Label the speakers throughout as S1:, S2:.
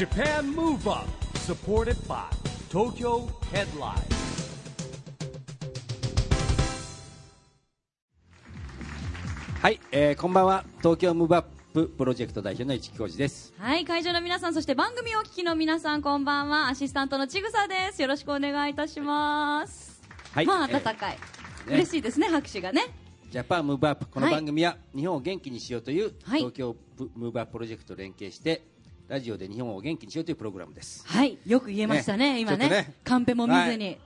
S1: Japan Move Up supported by Tokyo Headline
S2: はい、えー、こんばんは東京ムーブアッププロジェクト代表の市木浩二です
S3: はい、会場の皆さん、そして番組をお聞きの皆さん、こんばんは。アシスタントのちぐさです。よろしくお願いいたします。
S2: はい
S3: まあ、
S2: えー
S3: 温かい。
S2: ね
S3: 嬉しいですね、拍手がね。
S2: ジャパンムーブアップこの
S3: はい
S2: 番組は日本を元気にしようという
S3: はい
S2: 東京ムーブアッププロジェクトと連携してラジオで日本を元気にしようというプログラムです。
S3: はい、よく言えましたね、
S2: ね
S3: 今ね。
S2: ね。
S3: カンペも見ずに。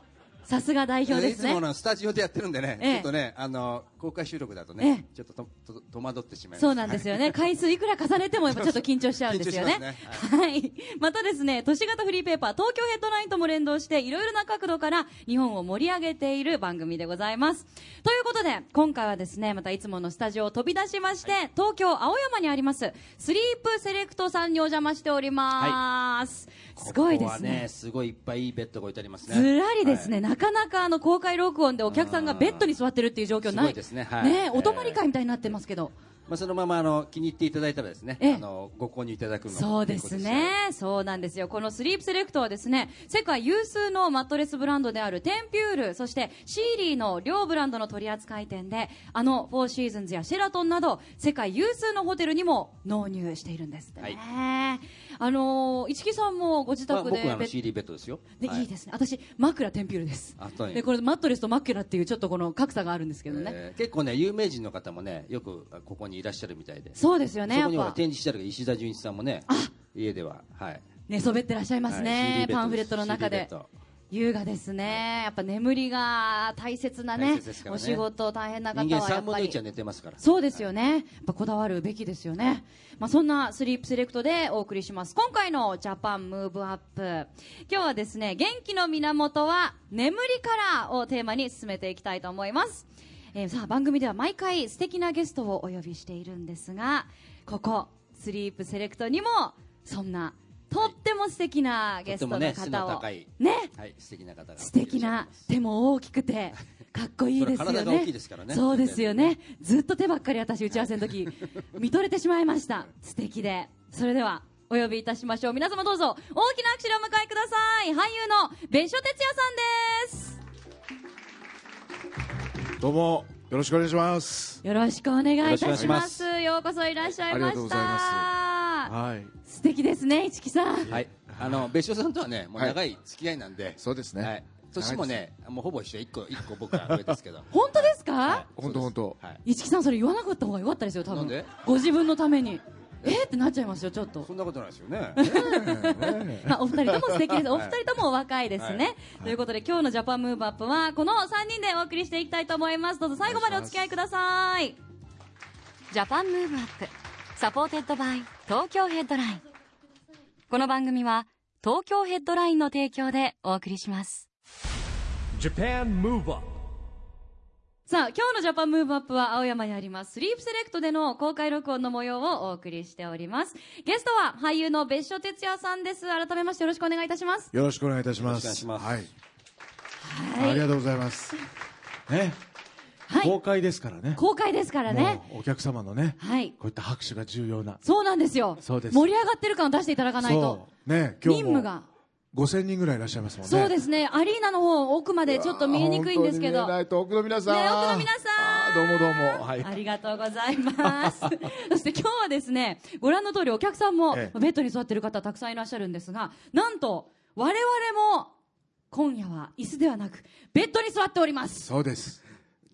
S3: さすが代表ですね
S2: いつも。のスタジオでやってるんでね、
S3: ええ
S2: ちょっとねあの公開収録だと
S3: ええ
S2: ね、ちょっととと戸惑ってしまいます
S3: そうなんですよね。回数いくら重ねてもやっぱちょっと緊張しちゃうんですよね。はい。またですね、都市型フリーペーパー東京ヘッドラインとも連動していろいろな角度から日本を盛り上げている番組でございます。ということで、今回はですね、またいつものスタジオを飛び出しまして、東京青山にあります、スリープセレクトさんにお邪魔しております。すごいですね。
S2: すごいいっぱいいいベッドが置いてありますね
S3: ずらりですね、
S2: はい
S3: なかなかあの公開録音でお客さんがベッドに座ってるっていう状況ない。
S2: ですねはい
S3: ねお泊まり会みたいになってますけど。
S2: まあ、そのままあの気に入っていただいたらですね
S3: ええ
S2: あのご購入いただく
S3: そうですね。そうなんですよ。このスリープセレクトはですね、世界有数のマットレスブランドであるテンピュール、そしてシーリーの両ブランドの取扱店で、あのフォーシーズンズやシェラトンなど、世界有数のホテルにも納入しているんですね。あのー、市木さんもご自
S2: まあ、
S3: 宅でベッ
S2: 僕はあの CD ベッドですよ
S3: で、
S2: はい
S3: い、いですね。私、枕テンピュールですで、これマットレスとマキュラっていうちょっとこの格差があるんですけどね。
S2: えー結構ね有名人の方もねよくあここにいらっしゃるみたいで。
S3: そうですよね。
S2: そこには展示してある石田純一さんもね家でははい。
S3: 寝そべってらっしゃいます
S2: はい
S3: ね
S2: です
S3: パンフレットの中で。優雅ですね、やっぱ眠りが大切な
S2: 大
S3: ね
S2: ね。
S3: お仕事大変な方
S2: 人間3分の
S3: はやっぱり
S2: 1は寝てますから。
S3: そうですよね、やっぱこだわるべきですよね、まあ、そんなスリープセレクトでお送りします。今回のジャパンムーブアップ。今日はですね元気の源は眠りからをテーマに進めていきたいと思いますえーさあ番組では毎回素敵なゲストをお呼びしているんですがここスリープセレクトにもそんなとっても素敵なゲストの方をね
S2: はい素敵な方が
S3: 素敵な手も大きくてかっこいいですよね。
S2: ね。
S3: そうですよね。ずっと手ばっかり私打ち合わせの時見とれてしまいました。素敵で。それではお呼びいたしましょう。皆様どうぞ大きな拍手でお迎えください。俳優の別所哲也さんです
S4: どうもよろしくお願いします。
S3: よろしくお願いいたし
S2: よろしくお願いし
S3: ます。ようこそいらっしゃいました。
S4: ありがとうございはい。
S3: 素敵ですね市木さん。
S2: はい。あの別所さんとはねもう
S4: はい。
S2: 長い付き合いなんで。
S4: そうですね。
S2: はい。年もねもうほぼ一緒。一個、一個僕ら上ですけど。
S3: 本当ですか、
S2: はい。
S4: 本当本当。
S2: はい。
S3: 市木さんそれ言わなかった方がよかったですよ多分。
S2: なんで？
S3: ご自分のためにえーってなっちゃいますよちょっと
S2: そんなことないですよね
S3: まあ、お二人とも素敵です。お二人ともお若いですね。
S2: はい
S3: ということで、今日のジャパンムーブアップは、この3人でお送りしていきたいと思います。どうぞ最後までお付き合いください。ジャパンムーブアップ、 supported by 東京ヘッドライン。この番組は、東京ヘッドラインの提供でお送りします。
S1: Japan Move Up
S3: さあ、今日のジャパンムーブアップは青山にあります、スリープセレクトでの公開録音の模様をお送りしております。ゲストは俳優の別所哲也さんです。改めましてよろしくお願いいたします。
S4: よろしくお願いいたします。
S2: いします
S4: はい。ありがとうございます。ね。
S3: はい
S4: 公開ですからね。
S3: 公開ですからね。
S4: お客様のね、
S3: はい。
S4: こういった拍手が重要な。
S3: そうなんですよ。
S4: そうです
S3: 盛り上がってる感を出していただかないと。
S4: ね、今日も
S3: 任務が。
S4: 5000人ぐらいいらっしゃいますもんね。
S3: そうですね。アリーナの方、奥までちょっと見えにくいんですけど。
S4: ないと奥の皆さん。
S3: ね奥の皆さん
S4: どうもどうも。はい。
S3: ありがとうございます。そして今日はですね、ご覧の通りお客さんも
S4: ええ
S3: ベッドに座ってる方たくさんいらっしゃるんですが、なんと我々も今夜は椅子ではなくベッドに座っております。
S2: そうです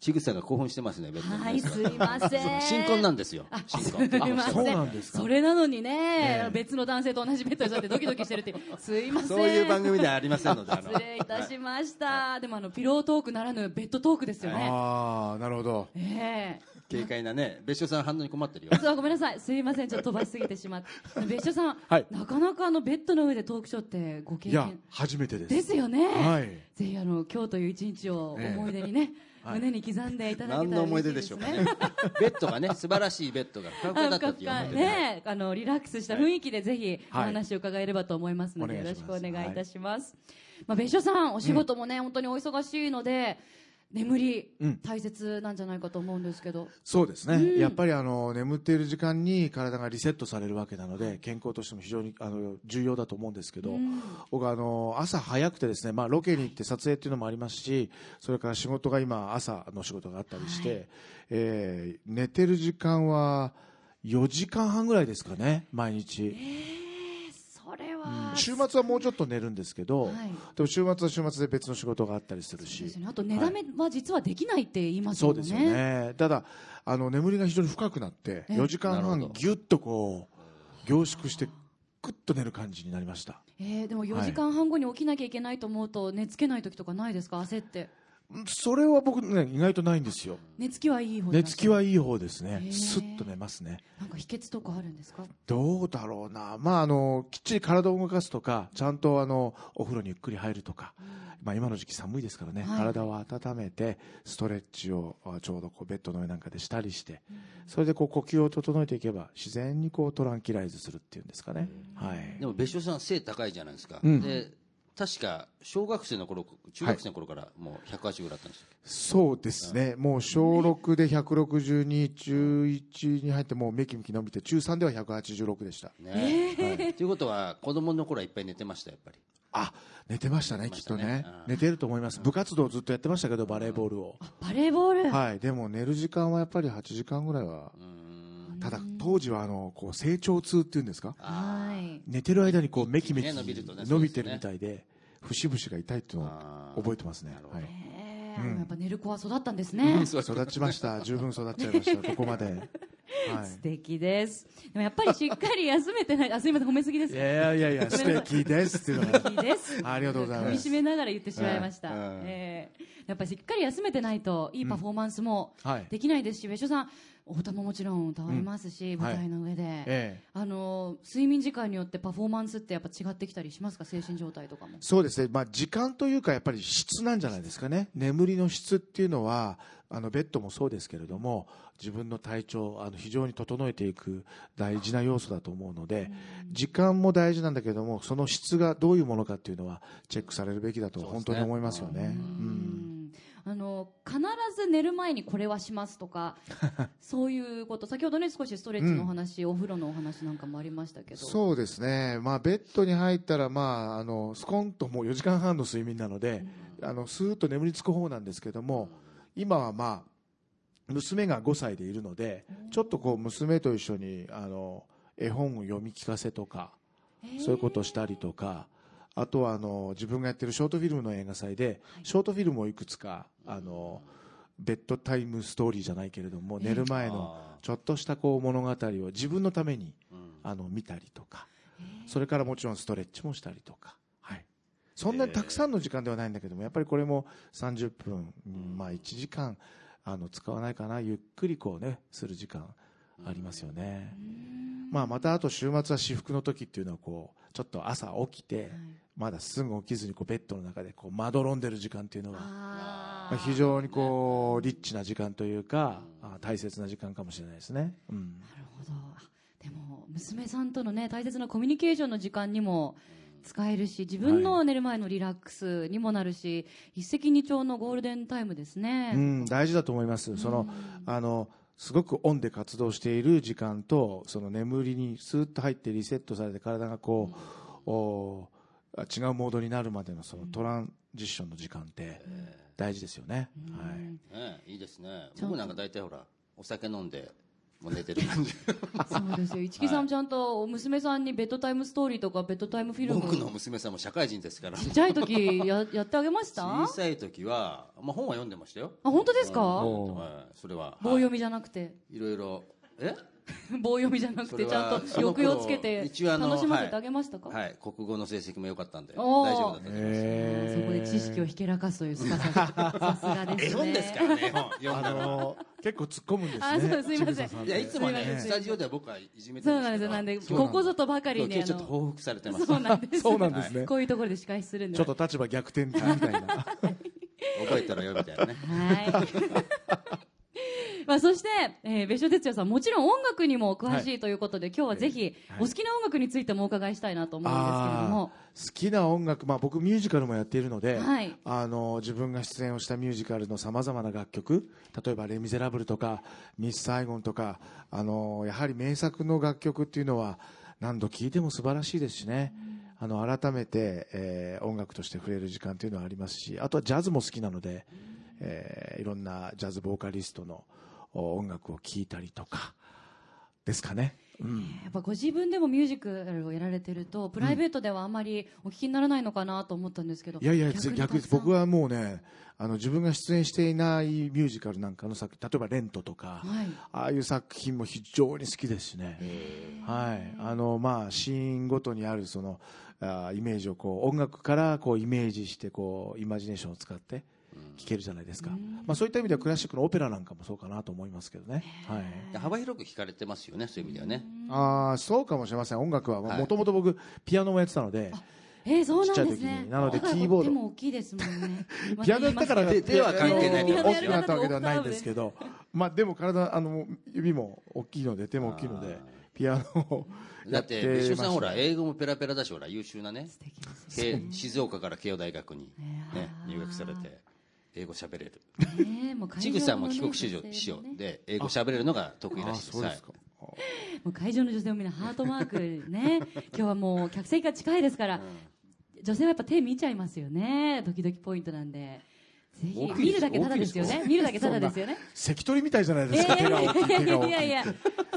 S2: ちぐさが興奮してますねベッドに
S3: はい、すいません。
S2: 新婚なんですよ
S3: あ、
S2: 新
S3: す
S2: 婚
S3: いません。
S4: そうなんですか
S3: それなのにね、
S4: ええ
S3: 別の男性と同じベッドに座ってドキドキしてるっていう。すいません。
S2: そういう番組ではありませんので
S3: 失礼いたしました。でもあの、ピロートークならぬベッドトークですよね。
S4: ああ、なるほど。
S3: ええ
S2: 軽快なね別所さん反応に困ってるよ
S3: そうごめんなさい。すいません。ちょっと飛ばしすぎてしまって。別所さん、
S4: はい
S3: なかなかあの、ベッドの上でトークショーってご経
S4: いや
S3: 験、
S4: 初めてです。
S3: ですよね。
S4: はい。
S3: ぜひあの、今日という一日を
S4: ええ
S3: 思い出にね、
S4: はい
S3: 胸に刻んでいただけたら
S2: 何の思い出
S3: で
S2: でしょうか
S3: すね
S2: ね。ベッドがね素晴らしいベッドがふかふかだったっていう
S3: ね、あのリラックスした雰囲気でぜひお
S4: はい
S3: 話を伺えればと思いますので、よろしく
S4: お願い
S3: いたします。まあ別所さんお仕事もね、本当にお忙しいので。眠り、
S4: うん。
S3: 大切なんじゃないかと思うんですけど。
S4: そうですね、やっぱりあの眠っている時間に体がリセットされるわけなので健康としても非常にあの重要だと思うんですけど、
S3: うん。
S4: 僕あの朝早くてですね、まあ、ロケに行って撮影っていうのもありますしそれから仕事が今朝の仕事があったりして、
S3: はい。
S4: えー寝てる時間は4時間半ぐらいですかね毎日、
S3: えー、それは、
S4: 週末はもうちょっと寝るんですけど、
S3: はい。
S4: でも週末は週末で別の仕事があったりするし。
S3: ね、あと寝だめは実はできないって言いますもんね。
S4: そうですよね。ただあの眠りが非常に深くなって
S3: え
S4: 4時間半ぎゅっとこう凝縮してクッと寝る感じになりました。
S3: えー、でも4時間半後に起きなきゃいけないと思うと、寝つけない時とかないですか？焦って。
S4: それは僕ね意外とないんですよ。
S3: 寝つきはいい方
S4: 寝つきはいい方ですね。
S3: へー。
S4: スッと寝ますね。
S3: なんか秘訣とかあるんですか？
S4: どうだろうな。まああのきっちり体を動かすとかちゃんとあのお風呂にゆっくり入るとか、まあ、今の時期寒いですからね、
S3: はい。
S4: 体を温めてストレッチをあちょうどこうベッドの上なんかでしたりして、それでこう呼吸を整えていけば自然にこうトランキライズするっていうんですかね、はい。
S2: でも別所さん背高いじゃないですか、
S4: うん。
S2: で確か小学生の頃中学生の頃からもう180ぐらいあったんですよ、
S4: そうですね、もう小6で162、中1に入って、もうめきめき伸びて、中3では186でした。
S2: ねはい。ということは子供の頃はいっぱい寝てましたやっぱり。
S4: あ寝てましたね、
S2: 寝てましたね。
S4: きっとね。
S2: うん、
S4: 寝てると思います、部活動ずっとやってましたけど、バレーボールを、
S3: バレーボール、
S4: はい、でも寝る時間はやっぱり8時間ぐらいは、
S2: うーん。
S4: ただ、当時はあのこう成長痛っていうんですか、
S3: はい。
S4: 寝てる間にこうめきめき
S2: 伸び
S4: てるみたいで、節々が痛いっていうのを覚えてますね。はい。
S3: えー。やっぱ寝る子は育ったんですね。
S4: 育ちました、十分育っちゃいました、ここまで。はい
S3: 素敵です。でもやっぱりしっかり休めてない、あ、すみません、褒めすぎです
S4: い。やいやいや、素敵ですっていうのが。
S3: いいです。
S4: ありがとうございます
S3: 噛み締めながら言ってしまいました。
S2: はいうん
S3: えーやっぱりしっかり休めてないと、いいパフォーマンスも
S4: はい
S3: できないですし、別所さん、お歌ももちろん歌われますし、
S4: ん
S3: 舞台の上で。
S4: ええ
S3: あの睡眠時間によってパフォーマンスってやっぱ違ってきたりしますか？精神状態とかも
S4: そうですね、まあ、時間というか、やっぱり質なんじゃないですかね、眠りの質っていうのは、あのベッドもそうですけれども、自分の体調、あの非常に整えていく大事な要素だと思うので、時間も大事なんだけども、その質がどういうものかっていうのは、チェックされるべきだと、本当に思いますよね。うん。
S3: あの必ず寝る前にこれはしますとか そういうこと。先ほどね少しストレッチのお話、お風呂のお話なんかもありましたけど。
S4: そうですね、まあ、ベッドに入ったら、まあ、あのスコンともう4時間半の睡眠なので、あのスーッと眠りつく方なんですけども、今はまあ娘が5歳でいるので、ちょっとこう娘と一緒にあの絵本を読み聞かせとか、そういうことをしたりとか、あとはあの自分がやってるショートフィルムの映画祭で、ショートフィルムをいくつかあのベッドタイムストーリーじゃないけれども、寝る前のちょっとしたこう物語を自分のためにあの見たりとか、それからもちろんストレッチもしたりとか、はい、そんなにたくさんの時間ではないんだけども、やっぱりこれも30分、うんまあ、1時間あの使わないかな、ゆっくりこう、ね、する時間ありますよね。まあ、またあと週末は至福の時っていうのはこうちょっと朝起きて、まだすぐ起きずにこうベッドの中でこうまどろんでる時間っていうのは、
S3: あ
S4: まあ、非常にこうリッチな時間というか、あ大切な時間かもしれないですね。うん。
S3: なるほど。あでも娘さんとのね大切なコミュニケーションの時間にも使えるし自分の寝る前のリラックスにもなるし、一石二鳥のゴールデンタイムですね、
S4: うん、大事だと思います。その、あの、すごくオンで活動している時間と、その眠りにスーッと入ってリセットされて体がこう、おあ違うモードになるまでのそのトランジッションの時間って大事ですよね。はい。
S2: ねいいですね。僕なんか大体ほらお酒飲んでもう寝てる感じ。
S3: そうですよ。市木さんちゃんと娘さんにベッドタイムストーリーとかベッドタイムフィルム。
S2: 僕の娘さんも社会人ですから。
S3: ちっちゃい時ややってあげました？
S2: 小さい時は、まあ、本は読んでましたよ。
S3: あ本当ですか？
S2: うん。はい。それは
S3: 棒読みじゃなくて。
S2: いろいろ。え？
S3: 棒読みじゃなくてちゃんと抑揚つけて楽しませてあげましたか、
S2: はい。国語の成績も良かったんで大丈夫だったと思います
S4: え
S3: そこで知識をひけらかすというスカささすがですね。
S2: 絵本ですからね
S4: あの結構突っ込むんですね。
S3: あそうす。いません。
S2: いやいつもねスタジオでは僕はいじめて
S3: そうなんですよ。なんでここぞとばかり
S2: 今
S3: にあの
S2: 日ちょっと報復されてます。
S3: そうなんです。
S4: そうなんですね。
S3: こういうところで司会するんで。
S4: ちょっと立場逆転みたいな。
S2: 覚えたらよみたいなね。
S3: はい。まあ、そして、えー、別所哲也さん、もちろん音楽にも詳しいということで、今日はぜひ、
S4: はい。
S3: お好きな音楽についてもお伺いしたいなと思うんですけれども。
S4: 好きな音楽、まあ、僕ミュージカルもやっているので、
S3: はい。
S4: あの自分が出演をしたミュージカルのさまざまな楽曲例えば「レ・ミゼラブル」とか「ミス・サイゴン」とかあのやはり名作の楽曲っていうのは何度聴いても素晴らしいですしね、あの改めて、えー音楽として触れる時間というのはありますしあとはジャズも好きなので、えーいろんなジャズボーカリストのお音楽を聴いたりとかですかね。うん
S3: やっぱご自分でもミュージカルをやられてると、プライベートではあまりお聞きにならないのかなと思ったんですけど。
S4: いやいや、
S3: に
S4: 逆です。
S3: たくさん
S4: 僕はもうね、あの、自分が出演していないミュージカルなんかの作例えばレントとか、
S3: はい。
S4: ああいう作品も非常に好きですしね。はい。あの、まあ、シーンごとにあるその、あーイメージをこう、音楽からこう、イメージして、こう、イマジネーションを使って聴けるじゃないですか。まあ、そういった意味ではクラシックのオペラなんかもそうかなと思いますけどね。はい。
S2: 幅広く聞かれてますよね、そういう意味ではね。
S4: ああ、そうかもしれません。音楽は、
S2: はい。
S4: もともと僕、ピアノもやってたので、
S3: えー、そうなんですね。
S4: に。なのでキーボード。
S3: 手も大きいですもんね。
S4: ピアノやったから
S2: 手手は関係ない
S4: 大きくなったわけではないんですけど、まあでも体、あの、指も大きいので、手も大きいので、ピアノを
S2: だっ、
S4: やってて
S2: 別所さん、
S4: ました
S2: ほら、英語もペラペラだし、ほら、優秀なね、
S3: 素敵ですよ
S2: 慶静岡から慶応大学に、
S3: ね
S2: ね、入学されて、英語喋れる。
S3: ねもう会
S2: ちぐさんも帰国子女
S3: 女性
S2: 師匠
S3: もね。
S2: で、英語喋れるのが得意
S4: あ
S2: らしいです。
S3: もう会場の女性もみんなハートマークね。今日はもう客席が近いですから、女性はやっぱ手見ちゃいますよね。ドキドキポイントなんで見るだけただですよね。見るだけただですよね。
S4: 関取みたいじゃないで
S3: え
S4: すか、手が大きい、手が大きい。
S3: いやいや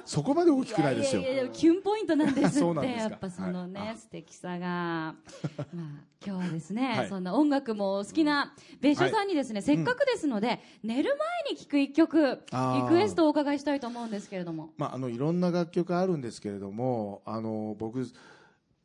S4: そこまで大きくないですよ。
S3: い。やいやいやキュンポイントなんですってやっぱそのね、
S4: はい。
S3: 素敵さが。まあ今日はですね、
S4: はい。
S3: そんな音楽もお好きな別所さんにですね、せっかくですので、寝る前に聴く一曲リクエストをお伺いしたいと思うんですけれども。
S4: まあ、あの、いろんな楽曲あるんですけれども、あの、僕、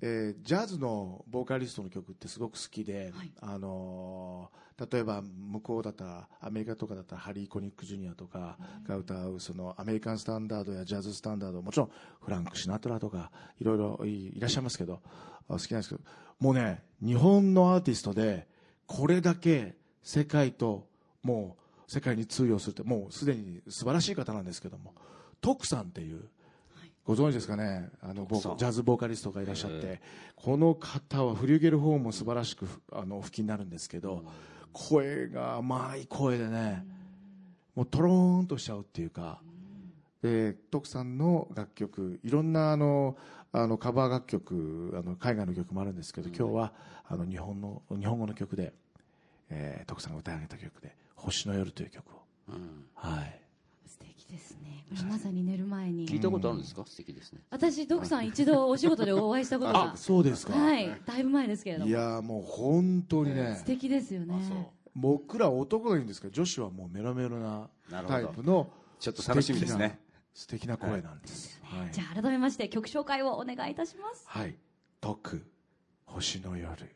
S4: えージャズのボーカリストの曲ってすごく好きで、
S3: はい。
S4: あのー例えば向こうだったらアメリカとかだったらハリー・コニック・ジュニアとかが歌うそのアメリカンスタンダードやジャズスタンダードもちろんフランク・シナトラとかいろいろいいらっしゃいますけどあ好きなんですけどもうね日本のアーティストでこれだけ世界ともう世界に通用するってもうすでに素晴らしい方なんですけども徳さんっていうご存知ですかね？あのジャズボーカリストがいらっしゃってこの方はフリューゲルホーンも素晴らしくあのお吹きになるんですけど声が甘い声でねもうトローンとしちゃうっていうかで徳さんの楽曲いろんなあのあのカバー楽曲あの海外の曲もあるんですけど今日はあの日本の日本語の曲で、えー徳さんが歌い上げた曲で「星の夜」という曲を、はい。
S3: 素敵ですね。これまさに寝る前に。
S2: 聞いたことあるんですか？素敵ですね。
S3: 私徳さん一度お仕事でお会いしたことが
S4: あそうですか、
S3: はい。だいぶ前ですけれども。
S4: いやーもう本当にね。
S3: 素敵ですよね。
S4: 僕ら男がいいんですけど女子はもうメロメロなタイプの
S2: ちょっと楽しみですね。
S4: 素敵な声なんです。はい、
S3: じゃあ改めまして曲紹介をお願いいたします。
S4: はい「徳星の夜」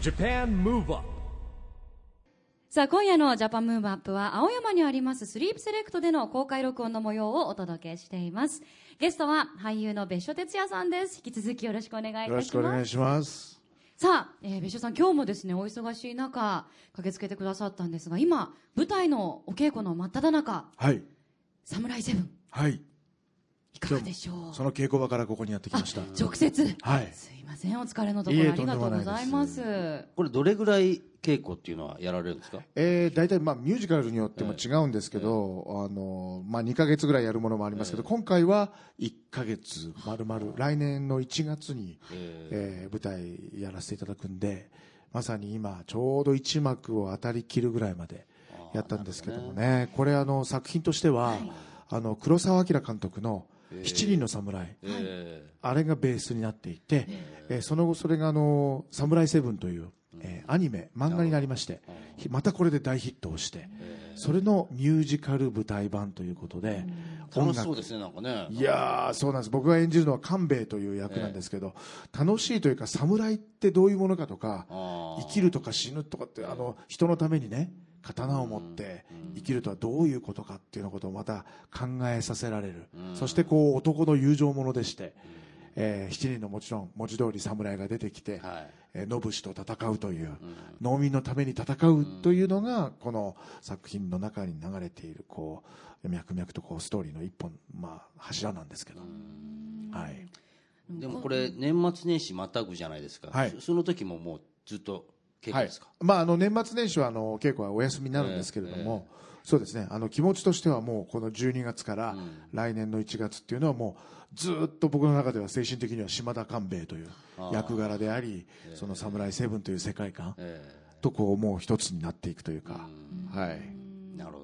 S1: Japan Move Up
S3: さあ今夜のジャパンムーブアップは青山にありますスリープセレクトでの公開録音の模様をお届けしています。ゲストは俳優の別所哲也さんです。引き続きよろしくお願いいたし
S4: よろしくお
S3: ます。
S4: 願いします
S3: さあ、えー、別所さん今日もですねお忙しい中駆けつけてくださったんですが今舞台のお稽古の真っ只中。
S4: はい。
S3: サムライセブン。
S4: はい
S3: いかがでしょう？
S4: その稽古場からここにやってき
S3: あ
S4: ました。
S3: 直接？
S4: はい。
S3: すいません。お疲れのところ
S4: いえ
S3: ありがとうございます。
S2: これ、どれぐらい稽古っていうのはやられるんですか？
S4: えー、大体、まあ、ミュージカルによっても違うんですけど、あのまあ、2か月ぐらいやるものもありますけど、今回は1か月まるまる来年の1月に、えー舞台やらせていただくんでまさに今ちょうど1幕を当たりきるぐらいまでやったんですけどもね。これあの作品としては、あの黒澤明監督の「七人の侍」
S2: え
S4: あれがベースになっていて、えー。その後それがあの「サムライセブン」という、えーアニメ漫画になりましてひまたこれで大ヒットをしてそれのミュージカル舞台版ということで
S2: ー楽。しそうですね、なんかね。
S4: いやーそうなんです。僕が演じるのは官兵衛という役なんですけど、楽しいというか侍ってどういうものかとか生きるとか死ぬとかってあの人のためにね刀を持って生きるとはどういうことかっていうのことをまた考えさせられる、そしてこう男の友情ものでして、えー七人のもちろん文字通り侍が出てきて、
S2: はい。
S4: えー野武士と戦うという、農民のために戦うというのがこの作品の中に流れているこう脈々とこうストーリーの一本、まあ、柱なんですけど、はい、
S2: でもこれ年末年始またぐじゃないですか、
S4: はい。
S2: そその時ももうずっとですか、
S4: まあ、あの年末年始はあの稽古はお休みになるんですけれども、そうですね。あの気持ちとしてはもうこの12月から来年の1月っていうのはもうずっと僕の中では精神的には島田官兵衛という役柄でありその「サムライセブン」という世界観
S2: え
S4: とこうもう一つになっていくというか、はい、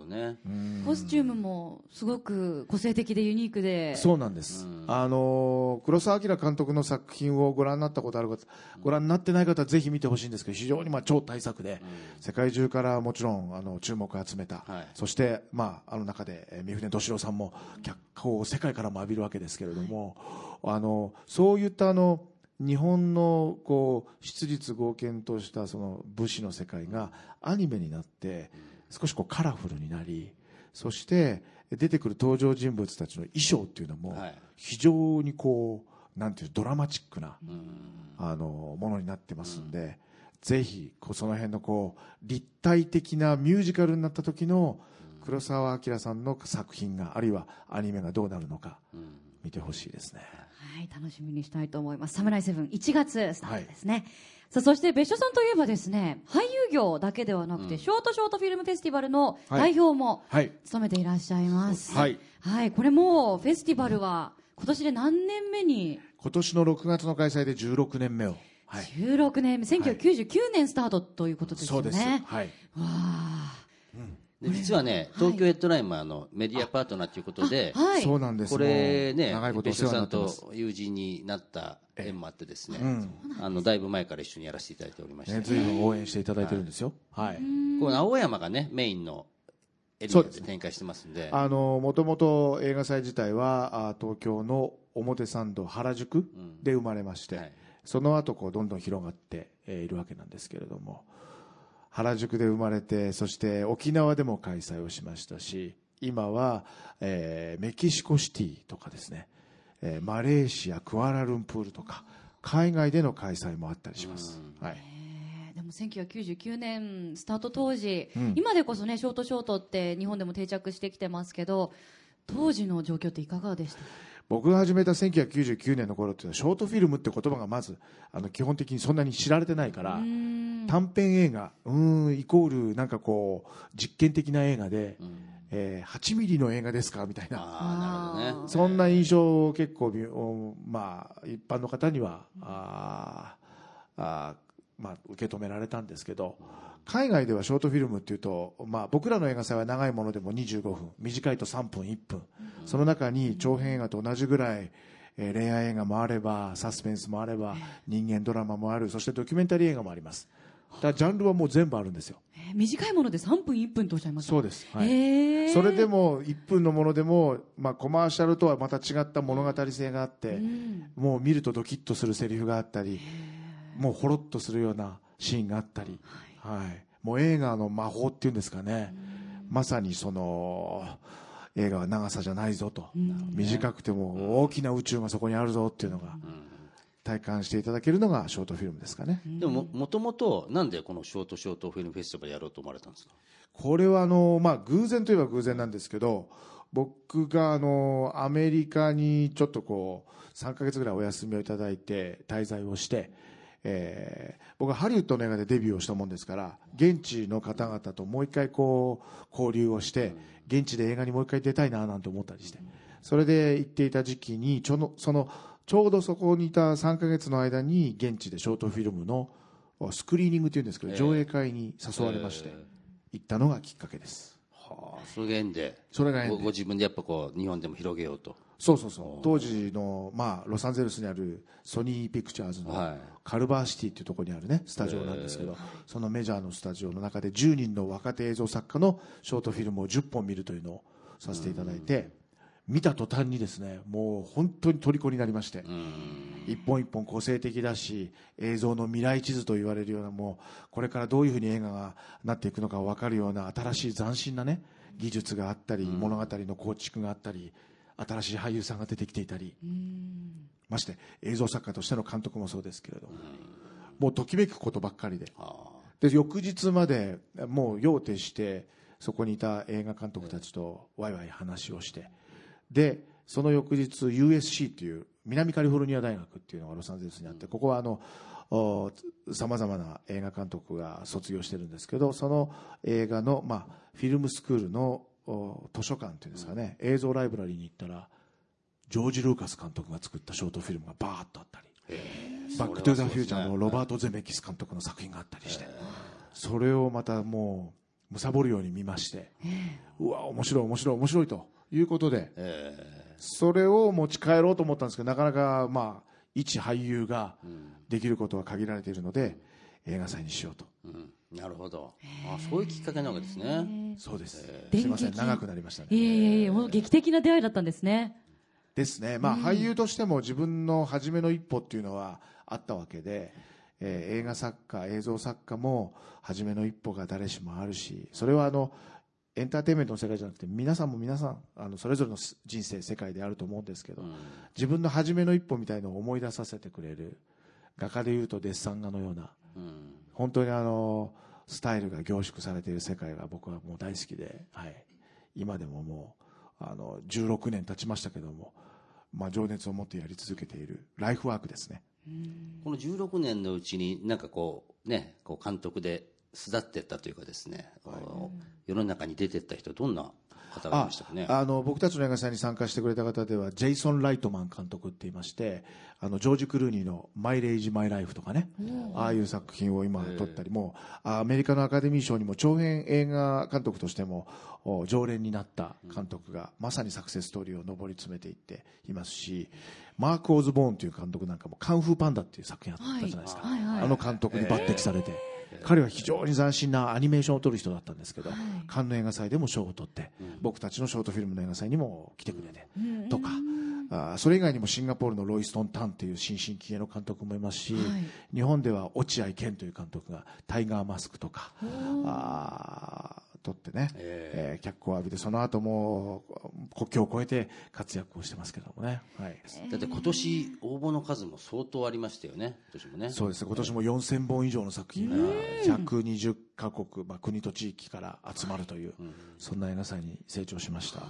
S2: ね、
S3: コスチュームもすごく個性的でユニークで。
S4: そうなんです、あの黒澤明監督の作品をご覧になったことある方、ご覧になってない方はぜひ見てほしいんですけど非常にまあ超大作で、世界中からもちろんあの注目を集めた、
S2: はい。
S4: そして、まあ、あの中でえー三船敏郎さんも脚光を世界からも浴びるわけですけれども、あのそういったあの日本のこう質実剛健としたその武士の世界がアニメになって少しこうカラフルになりそして出てくる登場人物たちの衣装っていうのも
S2: はい。
S4: 非常にこうなんていうドラマチックなあのものになってますんで、ぜひこうその辺のこう立体的なミュージカルになった時の黒澤明さんの作品があるいはアニメがどうなるのか見てほしいですね。
S3: はい、楽しみにしたいと思います。サムライセブン1月スタートですね。さあそして別所さんといえばですね、俳優業だけではなくて、ショートショートフィルムフェスティバルの代表も
S4: はい。
S3: 務めていらっしゃいます。
S4: はい。
S3: はい、これもうフェスティバルは今年で何年目に？
S4: 今年の6月の開催で16年目を、はい、
S3: 16年目、1999年スタートということですよね。
S4: そうです、はい、
S3: わあ。
S2: で実はね東京ヘッドラインもあのメディアパートナーということで、
S3: はい。
S4: そうなんです。
S2: これね
S4: もう長いことお
S2: 別所さんと友人になった縁もあってですね、
S4: ん
S2: あのだいぶ前から一緒にやらせていただいておりまして、
S4: ね、ずいぶん応援していただいてるんですよ、はい。
S2: この青山がねメインのエリア
S4: そう。で
S2: 展開してますんで。
S4: あのもともと映画祭自体はあ東京の表参道原宿で生まれまして、
S2: はい。
S4: その後こうどんどん広がって、えーいるわけなんですけれども原宿で生まれてそして沖縄でも開催をしましたし今は、えーメキシコシティとかですね、えーマレーシアクアラルンプールとか海外での開催もあったりします、はい、
S3: えー。でも1999年スタート当時、
S4: ん。
S3: 今でこそねショートショートって日本でも定着してきてますけど当時の状況っていかがでした？
S4: 僕が始めた1999年の頃っていうのはショートフィルムって言葉がまずあの基本的にそんなに知られてないから短編映画うーんイコールなんかこう実験的な映画で、えー8ミリの映画ですか？みたいな。
S2: なるほどね。
S4: そんな印象を結構まあ一般の方にはあーあーまあ受け止められたんですけど海外ではショートフィルムっていうと、まあ、僕らの映画祭は長いものでも25分短いと3分1分。その中に長編映画と同じぐらい、えー恋愛映画もあればサスペンスもあれば人間ドラマもあるそしてドキュメンタリー映画もありますだジャンルはもう全部あるんですよ。
S3: えー短いもので3分1分とおっしゃいました。
S4: そうです、はい。
S3: へー。
S4: それでも1分のものでも、まあ、コマーシャルとはまた違った物語性があって、もう見るとドキッとするセリフがあったりもうほろっとするようなシーンがあったり、はい。もう映画の魔法っていうんですかね。まさにその映画は長さじゃないぞと、短くても大きな宇宙がそこにあるぞっていうのが体感していただけるのがショートフィルムですかね。
S2: でもももともとなんでこのショートショートフィルムフェスティバルやろうと思われたんですか？
S4: これはあの、まあ、偶然といえば偶然なんですけど僕があのアメリカにちょっとこう3ヶ月ぐらいお休みをいただいて滞在をして、えー僕はハリウッドの映画でデビューをしたもんですから現地の方々ともう一回こう交流をして現地で映画にもう一回出たいななんて思ったりしてそれで行っていた時期にちょのそのちょうどそこにいた3ヶ月の間に現地でショートフィルムのスクリーニングっていうんですけど上映会に誘われまして行ったのがきっかけです。
S2: はあそれが縁で
S4: それが縁で。
S2: ごご自分でやっぱこう日本でも広げようと。
S4: そうそうそう。当時の、まあ、ロサンゼルスにあるソニーピクチャーズの
S2: はい。
S4: カルバーシティっていうところにあるねスタジオなんですけど、そのメジャーのスタジオの中で10人の若手映像作家のショートフィルムを10本見るというのをさせていただいて、見た途端にですねもう本当に虜になりまして、一本一本個性的だし映像の未来地図と言われるようなもうこれからどういうふうに映画がなっていくのか分かるような新しい斬新なね技術があったり、物語の構築があったり新しい俳優さんが出てきていたりまして映像作家としての監督もそうですけれどももうときめくことばっかりで。
S2: あ。
S4: で翌日までもう用徹してそこにいた映画監督たちとワイワイ話をしてでその翌日 USC っていう南カリフォルニア大学っていうのがロサンゼルスにあってここはあのさまざまな映画監督が卒業してるんですけどその映画の、まあ、フィルムスクールのお図書館っていうんですかね、映像ライブラリーに行ったらジョージ・ルーカス監督が作ったショートフィルムがバーッとあったり「バック・トゥ・ザ・フューチャー」のロバート・ゼメキス監督の作品があったりしてそれをまたもう貪るように見ましてうわ面白い面白い面白いということで
S2: え
S4: それを持ち帰ろうと思ったんですけどなかなかまあ一俳優ができることは限られているので映画祭にしようと。
S2: えうん。なるほど。あそういうきっかけなわけですね。
S4: そうです。すいません長くなりましたね。
S3: いえいえいえ、もう劇的な出会いだったんですね。
S4: ですね、まあ、俳優としても自分の初めの一歩っていうのはあったわけで、えー映画作家映像作家も初めの一歩が誰しもあるしそれはあのエンターテインメントの世界じゃなくて皆さんも皆さんあのそれぞれの人生世界であると思うんですけど、自分の初めの一歩みたいのを思い出させてくれる画家でいうとデッサン画のような
S2: うん。
S4: 本当にあのスタイルが凝縮されている世界が僕はもう大好きで、はい、今でももうあの16年経ちましたけども、まあ、情熱を持ってやり続けているライフワークですね。
S2: この16年のうちになんかこうねこう監督で巣立っていったというかですね、世の中に出ていった人どんな方がいましたかね？
S4: あの僕たちの映画祭に参加してくれた方ではジェイソン・ライトマン監督って言いましてあのジョージ・クルーニーの「マイ・レイジ・マイ・ライフ」とかねああいう作品を今撮ったりもうアメリカのアカデミー賞にも長編映画監督としてもお常連になった監督がまさにサクセスストーリーを上り詰めていっていますしマーク・オズボーンという監督なんかも「カンフー・パンダ」っていう作品あったじゃないですか、
S3: はい。はい。はい。
S4: あの監督に抜擢されて、彼は非常に斬新なアニメーションを撮る人だったんですけど、カンヌ映画祭でも賞を取って、僕たちのショートフィルムの映画祭にも来てくれて、とか、あーそれ以外にもシンガポールのロイストン・タンという新進気鋭の監督もいますし、日本では落合健という監督がタイガーマスクとか、あー撮ってね、えー脚光を浴びて、その後も国境を越えて活躍をしてますけどもね。はい。
S2: だって今年応募の数も相当ありましたよね今年もね。
S4: そうですね今年も4000本以上の作品が120カ国、まあ、国と地域から集まるという、そんな映画祭に成長しました。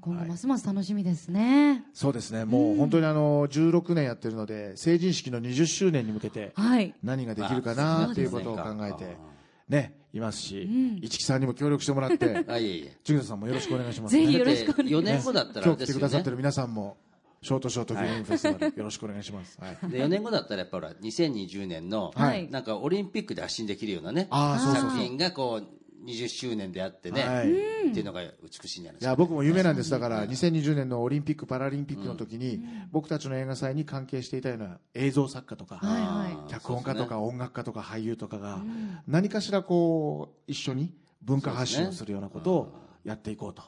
S3: 今後ますます楽しみですね。
S4: そうですねもう本当にあの16年やってるので成人式の20周年に向けて
S3: はい。
S4: 何ができるかなっていうことを考えてねいますし市木さんにも協力してもらって
S2: あいえいえ。
S4: ジュンさんもよろしくお願いします
S3: ぜひ
S4: ね
S3: よろしくお願いし
S2: 4
S3: ます。
S2: 年後だったら
S4: 今日来てくださってる皆さんもショートショートフィルムフェスティバルよろしくお願いします、はい、
S2: で4年後だったらやっぱほら2020年の
S3: はい。
S2: なんかオリンピックで発信できるようなね作品がこう20周年であってね、
S4: はい。
S2: っていうのが美しいんじゃないですか
S4: いや僕も夢なんです。だから2020年のオリンピック・パラリンピックの時に、僕たちの映画祭に関係していたような映像作家とか、
S3: はいはい。
S4: 脚本家とか音楽家とか俳優とかが何かしらこう一緒に文化発信をするようなことをやっていこうと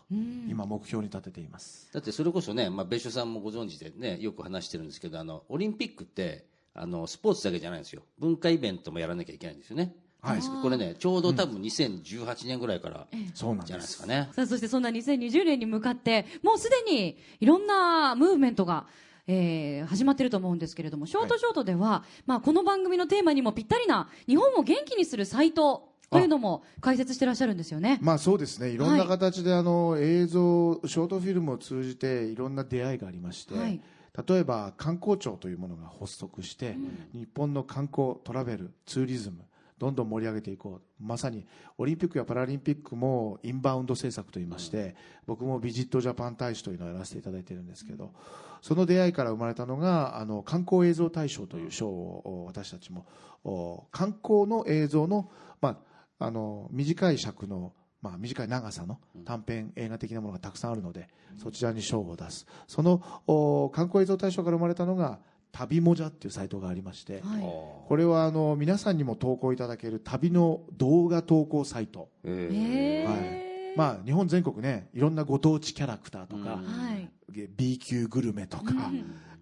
S4: 今目標に立てています。
S2: だってそれこそね、まあ、別所さんもご存知でねよく話してるんですけどあのオリンピックってあのスポーツだけじゃないんですよ。文化イベントもやらなきゃいけないんですよね、
S4: はい。
S2: これねちょうど多分2018年ぐらいから
S4: そうなん。
S2: じゃ
S4: で
S2: ないですすかね、
S3: さあ、そしてそんな2020年に向かって、もうすでにいろんなムーブメントが、えー始まってると思うんですけれども、ショートショートでは、まあ、この番組のテーマにもぴったりな、日本を元気にするサイトというのも解説してらっしゃるんですよね。
S4: まあそうですね。いろんな形であの映像ショートフィルムを通じていろんな出会いがありまして、
S3: はい。
S4: 例えば観光庁というものが発足して、日本の観光トラベルツーリズムどんどん盛り上げていこう。まさにオリンピックやパラリンピックもインバウンド政策といいまして、僕もビジットジャパン大使というのをやらせていただいているんですけど、その出会いから生まれたのがあの観光映像大賞という賞をお私たちもお観光の映像の,、まあ、あの短い尺のまあ、短い長さの短編映画的なものがたくさんあるので、そちらに賞を出す。そのお観光映像大賞から生まれたのが旅もじゃっていうサイトがありまして、
S3: はい。
S4: これはあの皆さんにも投稿いただける旅の動画投稿サイト、
S3: えー。
S4: はい。まあ、日本全国ねいろんなご当地キャラクターとか、
S3: はい。
S4: B 級グルメとか、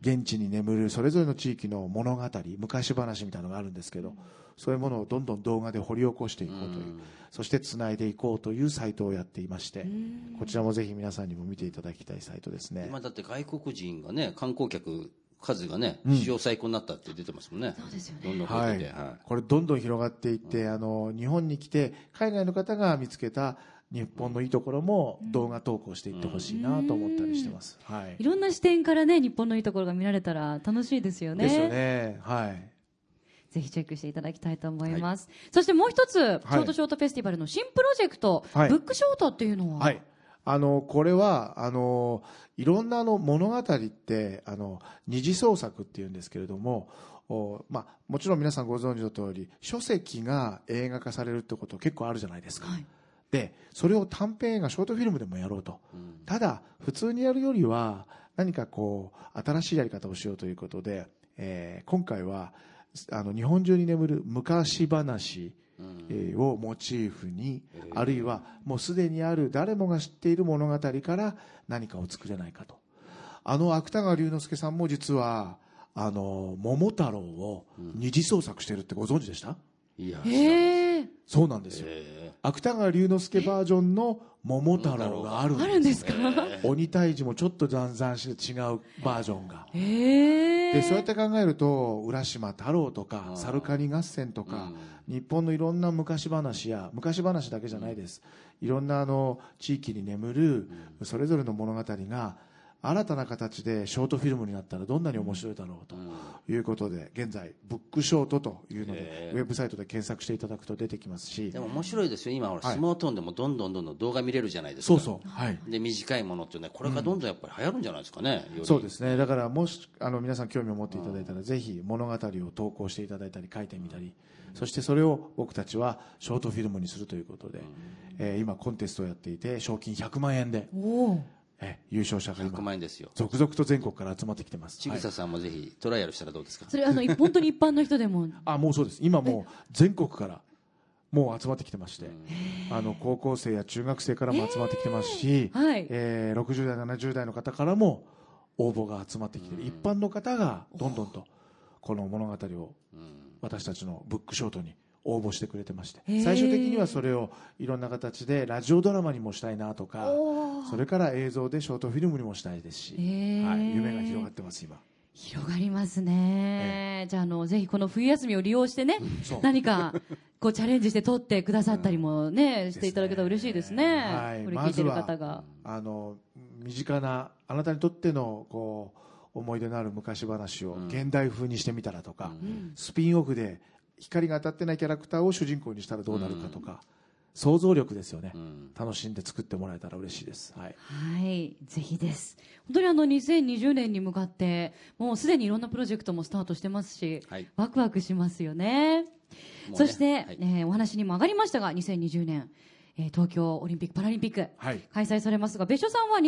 S4: 現地に眠るそれぞれの地域の物語昔話みたいなのがあるんですけど、そういうものをどんどん動画で掘り起こしていこうという、そしてつないでいこうというサイトをやっていまして、こちらもぜひ皆さんにも見ていただきたいサイトですね。
S2: 今だって外国人がね観光客数がね、史上最高になったって出てますもんね。
S3: そうですよね。
S2: どんどん増
S4: はい
S2: えてて。は
S4: これどんどん広がっていって、あの日本に来て海外の方が見つけた日本のいいところも動画投稿していってほしいなと思ったりしてます、はい。
S3: いろんな視点からね日本のいいところが見られたら楽しいですよね。
S4: ですよね。はい。
S3: ぜひチェックしていただきたいと思います、そしてもう一つ、ショートショートフェスティバルの新プロジェクト、
S4: はい。
S3: ブックショートっていうのは、
S4: はい。あの、これは、あの、いろんなあの物語って、あの、二次創作っていうんですけれども、おまあ、もちろん皆さんご存知の通り、書籍が映画化されるってこと結構あるじゃないですか。
S3: はい
S4: で、それを短編映画、ショートフィルムでもやろうと。ただ、普通にやるよりは、何かこう、新しいやり方をしようということで、えー今回は、あの、日本中に眠る昔話、えーをモチーフに、あるいはもうすでにある誰もが知っている物語から何かを作れないかと。あの芥川龍之介さんも実は、あの、桃太郎を二次創作してるってご存知でした？
S2: い。いや、
S3: へえ
S4: そうなんですよ。芥川龍之介バージョンの桃太郎があるんです。
S3: あるんですか、
S4: 鬼退治もちょっと残々して違うバージョンが。でそうやって考えると浦島太郎とか猿カニ合戦とか、日本のいろんな昔話や昔話だけじゃないです、いろんなあの地域に眠るそれぞれの物語が新たな形でショートフィルムになったらどんなに面白いだろうということで現在ブックショートというのでウェブサイトで検索していただくと出てきますし。
S2: でも面白いですよ。今、スマートフォンでもどんどんどんどん動画見れるじゃないですか。
S4: そうそう。はい。
S2: で、短いものっていうのは、これからどんどんやっぱり流行るんじゃないですかね。より。
S4: そうですね。だからもしあの皆さん興味を持っていただいたらぜひ物語を投稿していただいたり書いてみたりそしてそれを僕たちはショートフィルムにするということで、えー今コンテストをやっていて賞金100万円で、えー優勝者が
S2: 100
S4: 今
S2: 万円ですよ。
S4: 続々と全国から集まってきてます、
S2: ちぐささんもぜひトライアルしたらどうですか？
S3: それあのい 本当に一般の人でも。
S4: あもうそうです。今もう全国からもう集まってきてましてあの高校生や中学生からも集まってきてますし、
S3: はい。
S4: えー60代70代の方からも応募が集まってきてる一般の方がどんどんとこの物語を私たちのブックショートに応募してくれてまして。最終的にはそれをいろんな形でラジオドラマにもしたいなとかそれから映像でショートフィルムにもしたいです。し、はい、夢が広がってます今。
S3: 広がりますね、じゃああのぜひこの冬休みを利用してね、何かこうチャレンジして撮ってくださったりもね、していただけたら嬉しいですね、
S4: はい。
S3: これ聞いてる
S4: まずは
S3: 方が、
S4: あの身近なあなたにとってのこう思い出のある昔話を現代風にしてみたらとか、スピンオフで光が当たってないキャラクターを主人公にしたらどうなるかとか、想像力ですよね、楽しんで作ってもらえたら嬉しいです、はい、
S3: はい、ぜひです。本当にあの2020年に向かって、もうすでにいろんなプロジェクトもスタートしてますし、
S2: はい。
S3: ワクワクしますよね。
S2: ね
S3: そして、
S2: はい。
S3: えーお話にも上がりましたが、2020年、えー東京オリンピック・パラリンピック、
S4: はい。
S3: 開催されますが、別所さんは2002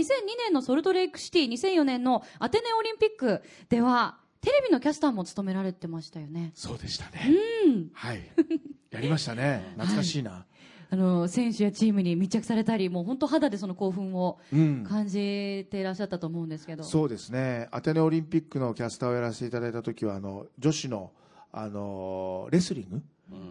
S3: 年のソルトレイクシティ、2004年のアテネオリンピックでは、テレビのキャスターも務められてましたよね。
S4: そうでしたね、はい、やりましたね。懐かしいな、
S3: あの、選手やチームに密着されたり、もう本当肌でその興奮を
S4: うん。
S3: 感じていらっしゃったと思うんですけど。
S4: そうですね。アテネオリンピックのキャスターをやらせていただいた時はあの女子のあのレスリング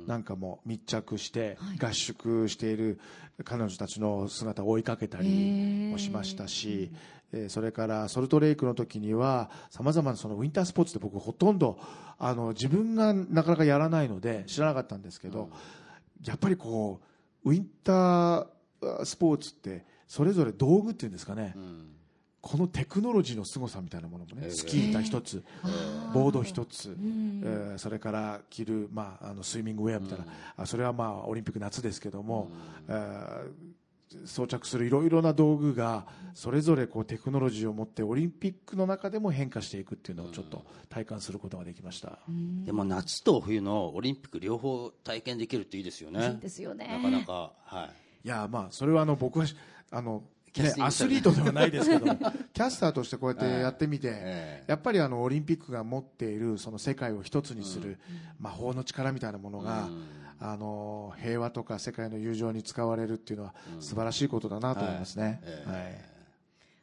S4: なんかも密着して合宿している彼女たちの姿を追いかけたりもしましたし、えーそれからソルトレイクの時にはさまざまなそのウィンタースポーツって僕ほとんどあの自分がなかなかやらないので知らなかったんですけど、やっぱりこうウィンタースポーツってそれぞれ道具っていうんですかね、このテクノロジーの凄さみたいなものもね、スキー板一つ、ボード一つ、えーそれから着る、まあ、あのスイミングウェアみたいな、あそれはまあオリンピック夏ですけども、えー装着するいろいろな道具がそれぞれこうテクノロジーを持ってオリンピックの中でも変化していくっていうのをちょっと体感することができました。
S2: でも夏と冬のオリンピック両方体験できるっていいですよね。
S3: いいですよね
S2: なかなか、はい。
S4: いやまあそれはあの僕はあの、ね
S2: キャスティング、
S4: アスリートではないですけども。キャスターとしてこうやってやってみて、
S2: え
S4: やっぱりあのオリンピックが持っているその世界を一つにする魔法の力みたいなものが、あの平和とか世界の友情に使われるっていうのは素晴らしいことだなと思いますね。はい。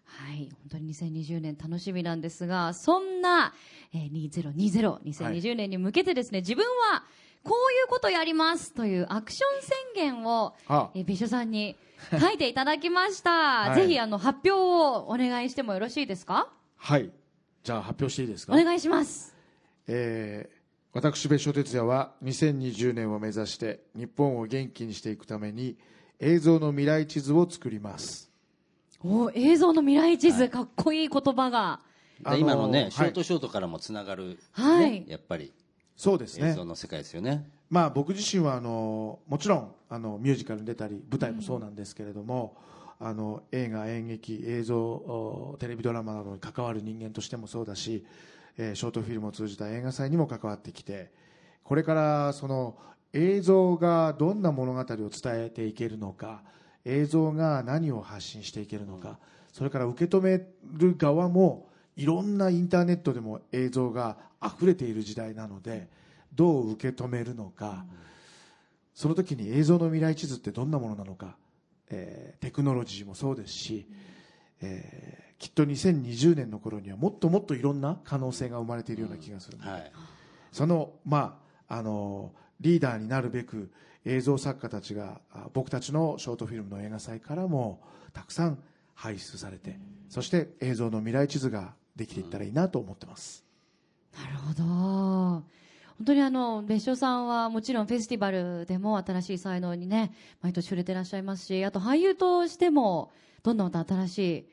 S3: はい、本当に2020年楽しみなんですが、そんな、えー、2020、2020年に向けてですね、自分はこういうことやりますというアクション宣言を、
S4: あ。
S3: えー、別所さんに 書いていただきました。
S4: はい。
S3: ぜひあの発表をお願いしてもよろしいですか？
S4: はい。じゃあ発表していいですか？
S3: お願いします。
S4: えー私別所哲也は2020年を目指して日本を元気にしていくために映像の未来地図を作ります。
S3: お映像の未来地図、かっこいい言葉が。
S4: あの
S2: 今のね、
S4: はい。
S2: ショートショートからもつながる、
S3: はい。
S2: ねやっぱり
S4: そうですね
S2: 映像の世界ですよね。
S4: まあ、僕自身はあのもちろんあのミュージカルに出たり舞台もそうなんですけれども、あの映画、演劇、映像おテレビドラマなどに関わる人間としてもそうだし、えーショートフィルムを通じた映画祭にも関わってきてこれからその映像がどんな物語を伝えていけるのか映像が何を発信していけるのかそれから受け止める側もいろんなインターネットでも映像が溢れている時代なのでどう受け止めるのか、その時に映像の未来地図ってどんなものなのか、えーテクノロジーもそうですし、えーきっと2020年の頃にはもっともっといろんな可能性が生まれているような気がするので、
S2: はい。
S4: その、まあ、あのリーダーになるべく映像作家たちがあ僕たちのショートフィルムの映画祭からもたくさん輩出されて、そして映像の未来地図ができていったらいいなと思ってます。
S3: なるほど。本当にあの別所さんはもちろんフェスティバルでも新しい才能にね毎年触れてらっしゃいますしあと俳優としてもどんどんまた新し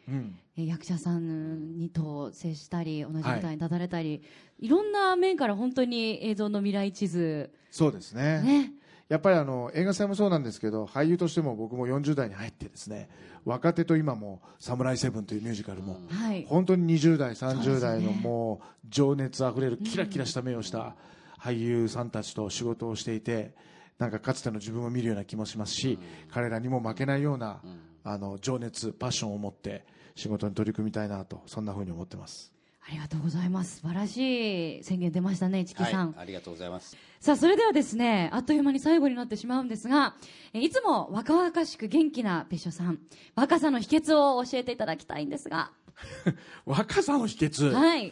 S3: い役者さんにと接したり同じ舞台に立たれたり、い、ろんな面から本当に映像の未来地図。
S4: そうですね。
S3: ね
S4: やっぱりあの映画祭もそうなんですけど俳優としても僕も40代に入ってですね若手と今も「サムライセブン」というミュージカルも、
S3: はい。
S4: 本当に20代30代のもう情熱あふれるキラキラした目をした俳優さんたちと仕事をしていてなんかかつての自分を見るような気もしますし、彼らにも負けないような、あの情熱パッションを持って仕事に取り組みたいなとそんなふうに思ってます。
S3: ありがとうございます。素晴らしい宣言出ましたね市木
S2: はい
S3: さん、。
S2: ありがとうございます。
S3: さあそれではですねあっという間に最後になってしまうんですがえーいつも若々しく元気な別所さん若さの秘訣を教えていただきたいんですが。
S4: 若さの秘訣、
S3: はい。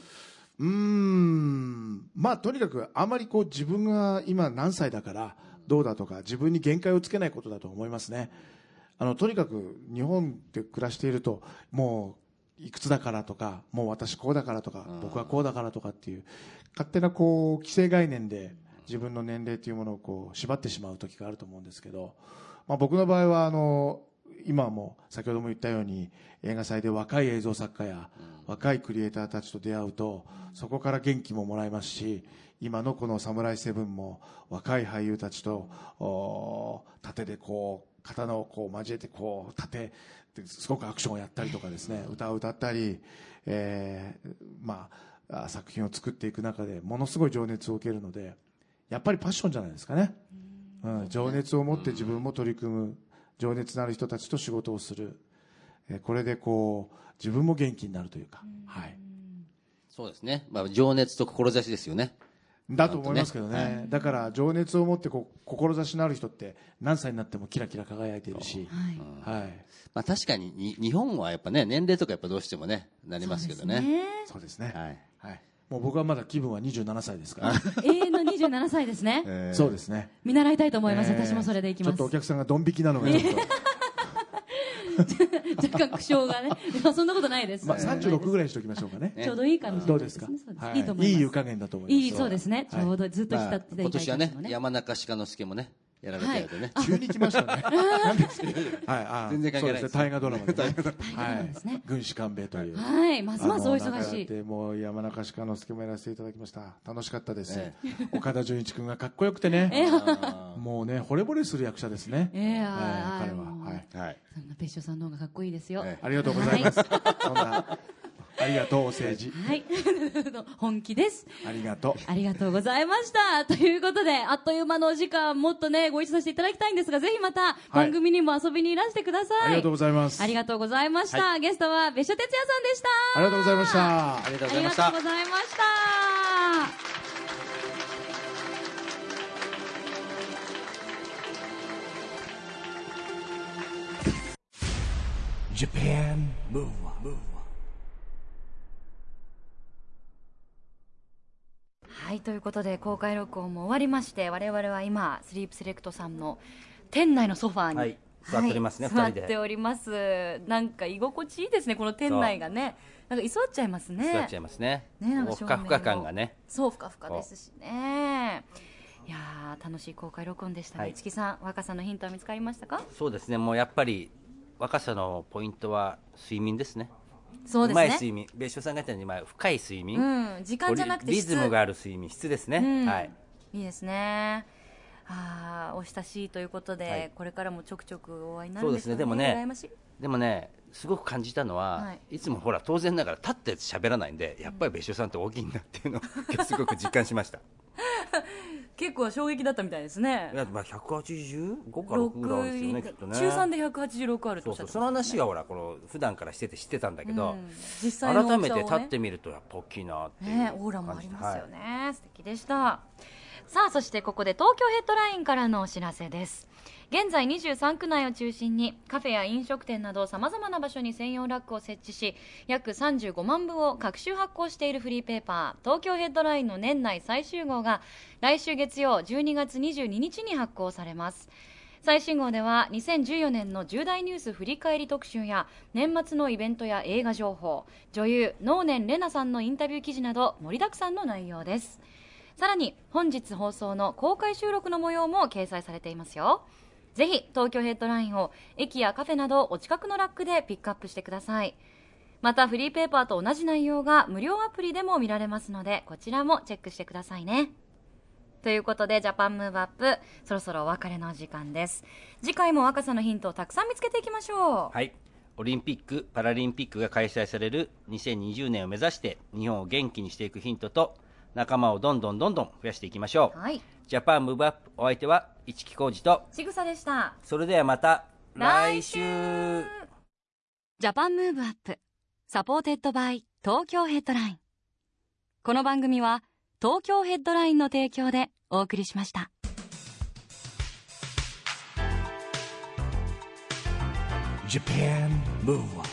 S3: う
S4: ーん。まあとにかくあまりこう自分が今何歳だからどうだとか自分に限界をつけないことだと思いますね。あのとにかく日本で暮らしているともういくつだからとかもう私こうだからとか僕はこうだからとかっていう勝手なこう既成概念で自分の年齢というものをこう縛ってしまう時があると思うんですけど、まあ、僕の場合はあの今も先ほども言ったように映画祭で若い映像作家や若いクリエイターたちと出会うとそこから元気ももらえますし今のこの「サムライセブン」も若い俳優たちとお盾でこう刀をこう交えてこう盾ですごくアクションをやったりとかですね歌を歌ったり、えーまああ作品を作っていく中でものすごい情熱を受けるのでやっぱりパッションじゃないですかね、うん、情熱を持って自分も取り組む。情熱のある人たちと仕事をする。えーこれでこう自分も元気になるというか、はい、
S2: そうですね。まあ、情熱と志ですよね。
S4: だと思いますけどね、
S2: は
S4: だから情熱を持ってこう志のある人って何歳になってもキラキラ輝いているし、
S3: はい。
S4: はい、
S2: まあ、確かにに日本はやっぱね、年齢とかやっぱどうしてもね、なりますけどね。
S4: そうですね、
S2: はい。
S4: はい、もう僕はまだ気分は27歳ですから、
S3: 永遠の27歳ですね。
S2: えー。
S4: そうですね。
S3: 見習いたいと思います、
S4: えー。
S3: 私もそれでいき
S4: ちょっ
S3: ます
S4: とお客さんがドン引きなのがちょっと、
S3: 若干苦笑がね。でもそんなことないです、
S4: まあ、36ぐらいにしておきましょうかね。
S3: ちょうどいいかもしれない
S4: どうですか、
S3: ねそうです
S4: はい。
S3: いいと思います。
S4: いい湯加減だと思います。
S3: いいそうですね、
S4: はい
S3: ちょうどずっと浸
S2: まあ
S3: っていただいた
S2: 今年はね山中鹿之助もね、やられてるんでね。
S4: 急に来ましたね。なんですけど はい、あ
S2: 全然関係ないです
S4: そうですね。大河ドラマでね。
S3: 大河ドラマですね
S4: はい。軍師官兵衛という。
S3: はいますますお忙しい
S4: でもう山中鹿之助もやらせていただきました。楽しかったです
S2: え。
S4: 岡田准一君がかっこよくてね。
S2: あ
S4: もうね、惚れ惚れする役者ですね。
S3: ええ
S4: 彼は。はい。
S2: ーはい。
S3: そんな別所さんの方がかっこいいですよ、
S2: え
S4: ありがとうございます。そんな、ありがとう、お政治。
S3: はい 本気です
S4: ありがとう。
S3: ありがとうございました。ということで、あっという間のお時間、もっとね、ご一緒させていただきたいんですが、ぜひまた番組にも遊びにいらしてください。
S4: ありがとうございます。
S3: ありがとうございました。ゲストは別所哲也さんでした。
S4: ありがとうございました。
S2: ありがとう
S3: あ
S2: ございました
S3: りがとうご。ざいました。
S1: Japan Move Up,
S3: はい、ということで、公開録音も終わりまして、我々は今、スリープセレクトさんの店内のソファーに、は
S5: はいい
S2: 座っておりますね、
S3: はい、座っております。なんか居心地いいですねこの店内がね。なんか居座っちゃいますね。
S2: 座っちゃいますね。
S3: ねなんか
S2: ふかふか感がね。
S3: そうふかふかですしね。いやー楽しい公開録音でしたね、
S2: はい。
S3: 市木さん若さのヒントは見つかりましたか？
S2: そうですね。もうやっぱり若さのポイントは睡眠ですね
S3: そうですね。
S2: まい睡眠。別所さんが言ったようにまあ深い睡眠、
S3: うん。時間じゃなくて
S2: リズムがある睡眠。質ですね、
S3: うん。
S2: はい。
S3: いいですね。あーお親しいということで、
S2: はい。
S3: これからもちょくちょくお会いになるんですかね。
S2: そうですね。でもねでもねすごく感じたのは、
S3: はい。
S2: い、つもほら当然ながら立って喋らないんでやっぱり別所さんって大きいんだっていうのを今日すごく実感しました
S3: 結構衝撃だったみたいですね。
S2: いやまあ185か6ぐらいあるんですよねきっとね。
S3: 中3で186あると
S2: そうそうその話はほらこの普段からしてて知ってたんだけど、
S3: うん。実際ね。
S2: 改めて立ってみるとやっぱ大きいなっていう
S3: ね
S2: 感じ、
S3: オーラもありますよ
S2: はい。
S3: ね、素敵でしたさあそしてここで東京ヘッドラインからのお知らせです。現在23区内を中心にカフェや飲食店などさまざまな場所に専用ラックを設置し約35万部を各種発行しているフリーペーパー東京ヘッドラインの年内最終号が来週月曜12月22日に発行されます。最新号では2014年の重大ニュース振り返り特集や年末のイベントや映画情報女優能年玲奈さんのインタビュー記事など盛りだくさんの内容です。さらに本日放送の公開収録の模様も掲載されていますよ。ぜひ東京ヘッドラインを駅やカフェなどお近くのラックでピックアップしてください。またフリーペーパーと同じ内容が無料アプリでも見られますのでこちらもチェックしてくださいね。ということでジャパンムーブアップそろそろお別れの時間です。次回も若さのヒントをたくさん見つけていきましょう。
S2: はい。オリンピック・パラリンピックが開催される2020年を目指して日本を元気にしていくヒントと仲間をどんどんどんどん増やしていきましょう、
S3: はい。
S2: ジャパンムーブアップお相手は市木浩二と。
S3: ちぐさでした。
S2: それではまた来週。
S3: ジャパンムーブアップ supported by 東京ヘッドライン。この番組は東京ヘッドラインの提供でお送りしました。
S1: Japan Move Up